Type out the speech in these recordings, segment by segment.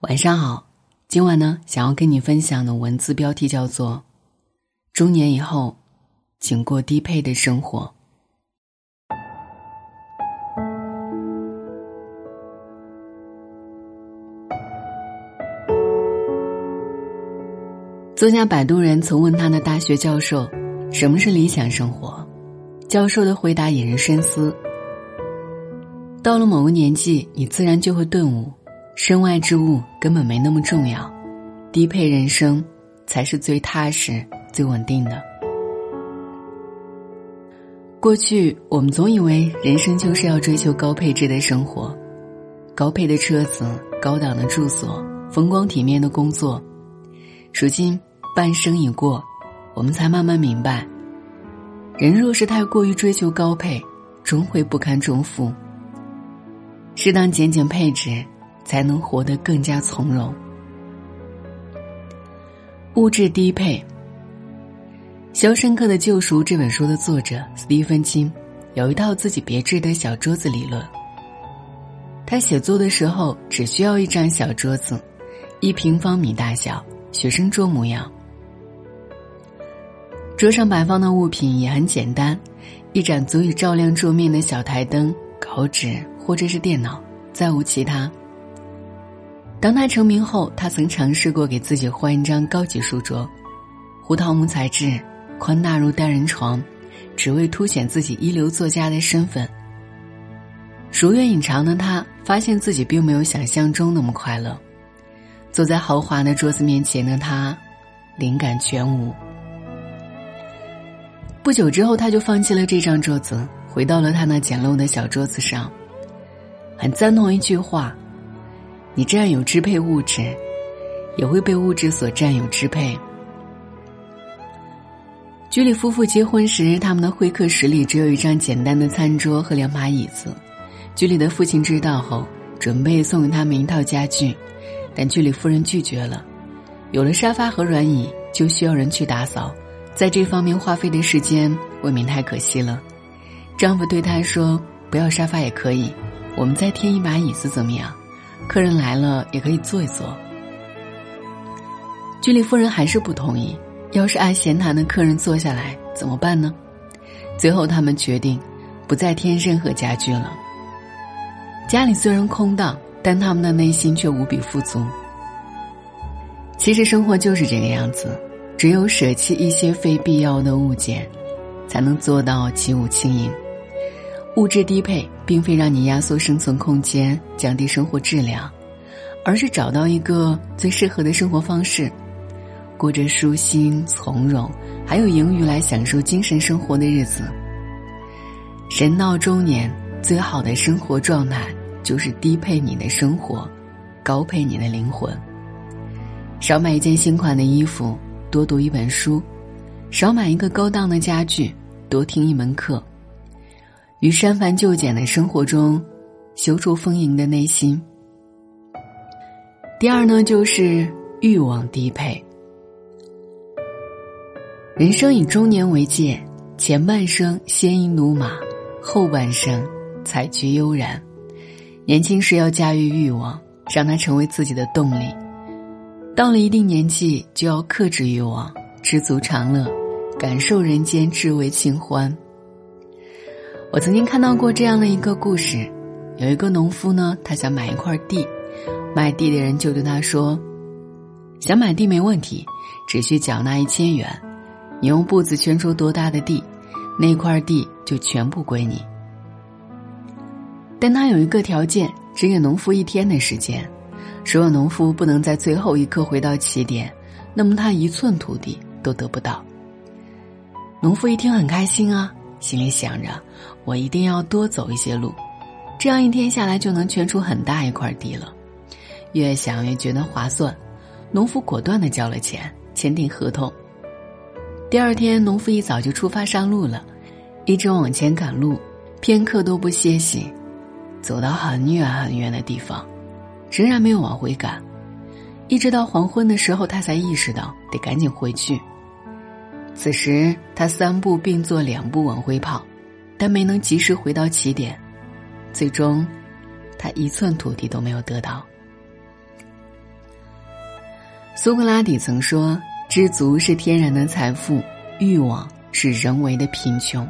晚上好，今晚呢，想要跟你分享的文字标题叫做“中年以后，请过低配的生活”。作家摆渡人曾问他的大学教授：“什么是理想生活？”教授的回答引人深思。到了某个年纪，你自然就会顿悟。身外之物根本没那么重要，低配人生才是最踏实、最稳定的。过去我们总以为人生就是要追求高配置的生活，高配的车子、高档的住所、风光体面的工作。如今半生已过，我们才慢慢明白，人若是太过于追求高配，终会不堪重负。适当减减配置。才能活得更加从容。物质低配，《肖申克的救赎》这本书的作者斯蒂芬金有一套自己别致的小桌子理论。他写作的时候只需要一张小桌子，一平方米大小，学生桌模样。桌上摆放的物品也很简单，一盏足以照亮桌面的小台灯、稿纸或者是电脑，再无其他。当他成名后，他曾尝试过给自己换一张高级书桌，胡桃木材质，宽大如单人床，只为凸显自己一流作家的身份。如愿以偿的他，发现自己并没有想象中那么快乐。坐在豪华的桌子面前的他，灵感全无。不久之后，他就放弃了这张桌子，回到了他那简陋的小桌子上。很赞同一句话。你占有支配物质，也会被物质所占有支配。居里夫妇结婚时，他们的会客室里只有一张简单的餐桌和两把椅子。居里的父亲知道后，准备送给他们一套家具，但居里夫人拒绝了。有了沙发和软椅，就需要人去打扫，在这方面花费的时间未免太可惜了。丈夫对她说：“不要沙发也可以，我们再添一把椅子怎么样？”客人来了也可以坐一坐。居里夫人还是不同意。要是爱闲谈的客人坐下来怎么办呢？最后他们决定，不再添任何家具了。家里虽然空荡，但他们的内心却无比富足。其实生活就是这个样子，只有舍弃一些非必要的物件，才能做到起舞轻盈。物质低配，并非让你压缩生存空间、降低生活质量，而是找到一个最适合的生活方式，过着舒心、从容，还有盈余来享受精神生活的日子。人到中年，最好的生活状态就是低配你的生活，高配你的灵魂。少买一件新款的衣服，多读一本书；少买一个高档的家具，多听一门课。于删繁就简的生活中，修出丰盈的内心。第二呢，就是欲望低配。人生以中年为界，前半生鲜衣怒马，后半生采菊悠然。年轻时要驾驭欲望，让它成为自己的动力；到了一定年纪，就要克制欲望，知足常乐，感受人间至味清欢。我曾经看到过这样的一个故事，有一个农夫呢，他想买一块地，卖地的人就对他说：“想买地没问题，只需缴纳一千元，你用步子圈出多大的地，那块地就全部归你。但他有一个条件，只给农夫一天的时间，如果农夫不能在最后一刻回到起点，那么他一寸土地都得不到。”农夫一听很开心啊。心里想着，我一定要多走一些路，这样一天下来就能圈出很大一块地了。越想越觉得划算，农夫果断的交了钱，签订合同。第二天，农夫一早就出发上路了，一直往前赶路，片刻都不歇息，走到很远很远的地方，仍然没有往回赶，一直到黄昏的时候，他才意识到得赶紧回去。此时，他三步并作两步往回跑，但没能及时回到起点，最终，他一寸土地都没有得到。苏格拉底曾说：“知足是天然的财富，欲望是人为的贫穷。”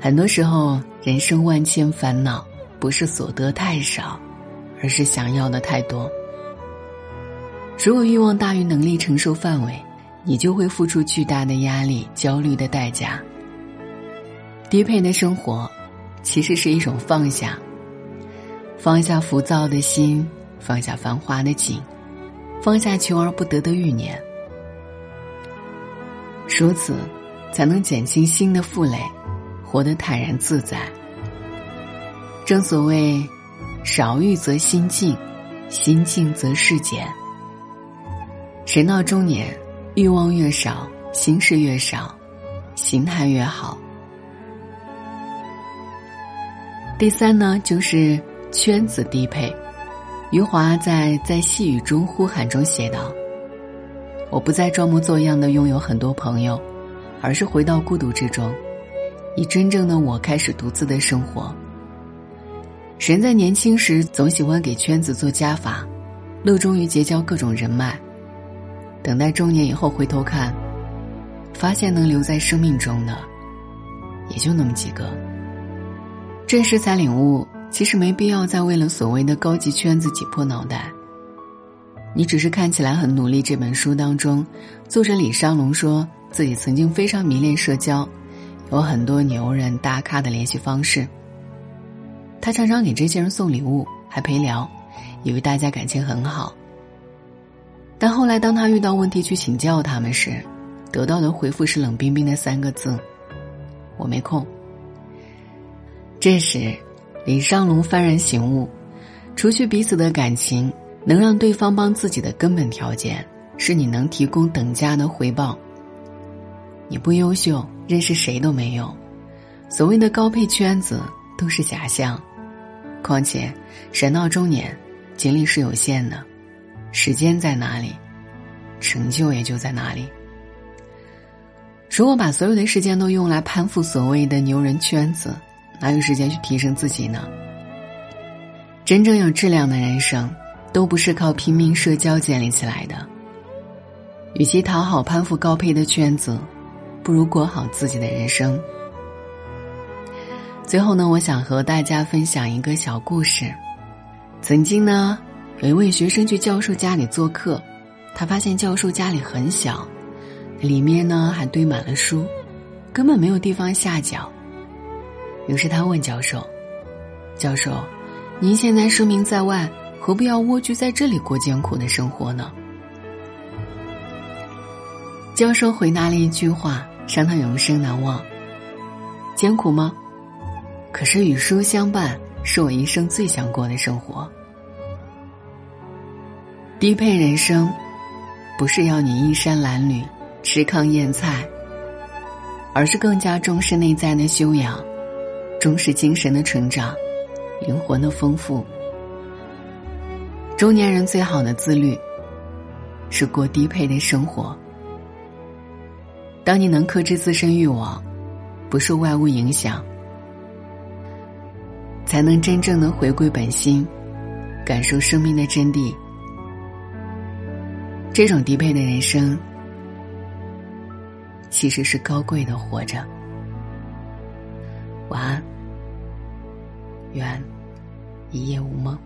很多时候，人生万千烦恼，不是所得太少，而是想要的太多。如果欲望大于能力承受范围，你就会付出巨大的压力、焦虑的代价。低配的生活，其实是一种放下，放下浮躁的心，放下繁华的景。放下求而不得的欲念，如此，才能减轻心的负累，活得坦然自在。正所谓，少欲则心静，心静则事简。人到中年，欲望越少，心事越少，心态越好。第三呢，就是圈子低配。余华在《在细雨中呼喊》中写道：“我不再装模作样的拥有很多朋友，而是回到孤独之中，以真正的我开始独自的生活。人在年轻时总喜欢给圈子做加法，乐衷于结交各种人脉，等待中年以后回头看，发现能留在生命中的，也就那么几个。这时才领悟。”其实没必要再为了所谓的高级圈子挤破脑袋。你只是看起来很努力。这本书当中，作者李尚龙说自己曾经非常迷恋社交，有很多牛人大咖的联系方式。他常常给这些人送礼物，还陪聊，以为大家感情很好。但后来当他遇到问题去请教他们时，得到的回复是冷冰冰的三个字：“我没空。”这时。李尚龙幡然醒悟，除去彼此的感情，能让对方帮自己的根本条件，是你能提供等价的回报。你不优秀，认识谁都没用。所谓的高配圈子都是假象。况且，人到中年，精力是有限的，时间在哪里，成就也就在哪里。如果把所有的时间都用来攀附所谓的牛人圈子，哪有时间去提升自己呢？真正有质量的人生，都不是靠拼命社交建立起来的。与其讨好攀附高配的圈子，不如过好自己的人生。最后呢，我想和大家分享一个小故事。曾经呢，有一位学生去教授家里做客，他发现教授家里很小，里面呢还堆满了书，根本没有地方下脚。于是他问教授：“教授，您现在声名在外，何必要蜗居在这里过艰苦的生活呢？”教授回答了一句话，让他永生难忘：“艰苦吗？可是与书相伴，是我一生最想过的生活。低配人生，不是要你衣衫褴褛、吃糠咽菜，而是更加重视内在的修养。”重视精神的成长，灵魂的丰富。中年人最好的自律，是过低配的生活。当你能克制自身欲望，不受外物影响，才能真正的回归本心，感受生命的真谛。这种低配的人生，其实是高贵的活着。晚安。愿一夜无梦。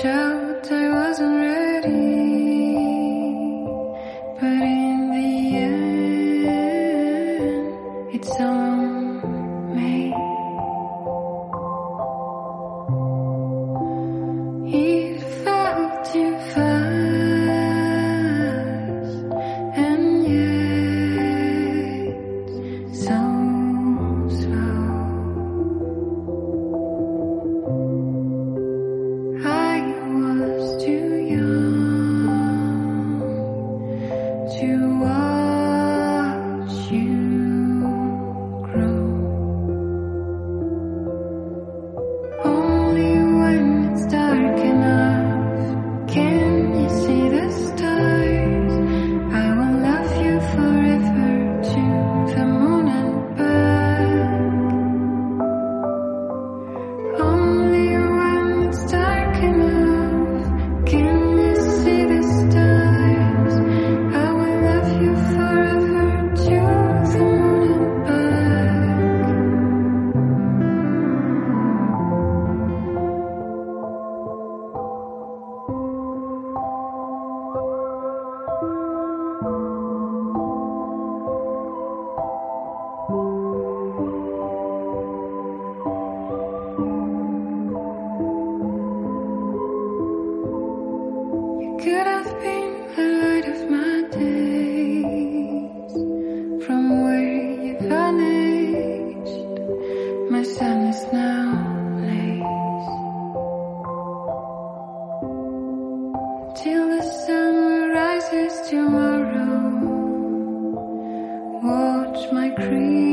shout I wasn't ready. tree.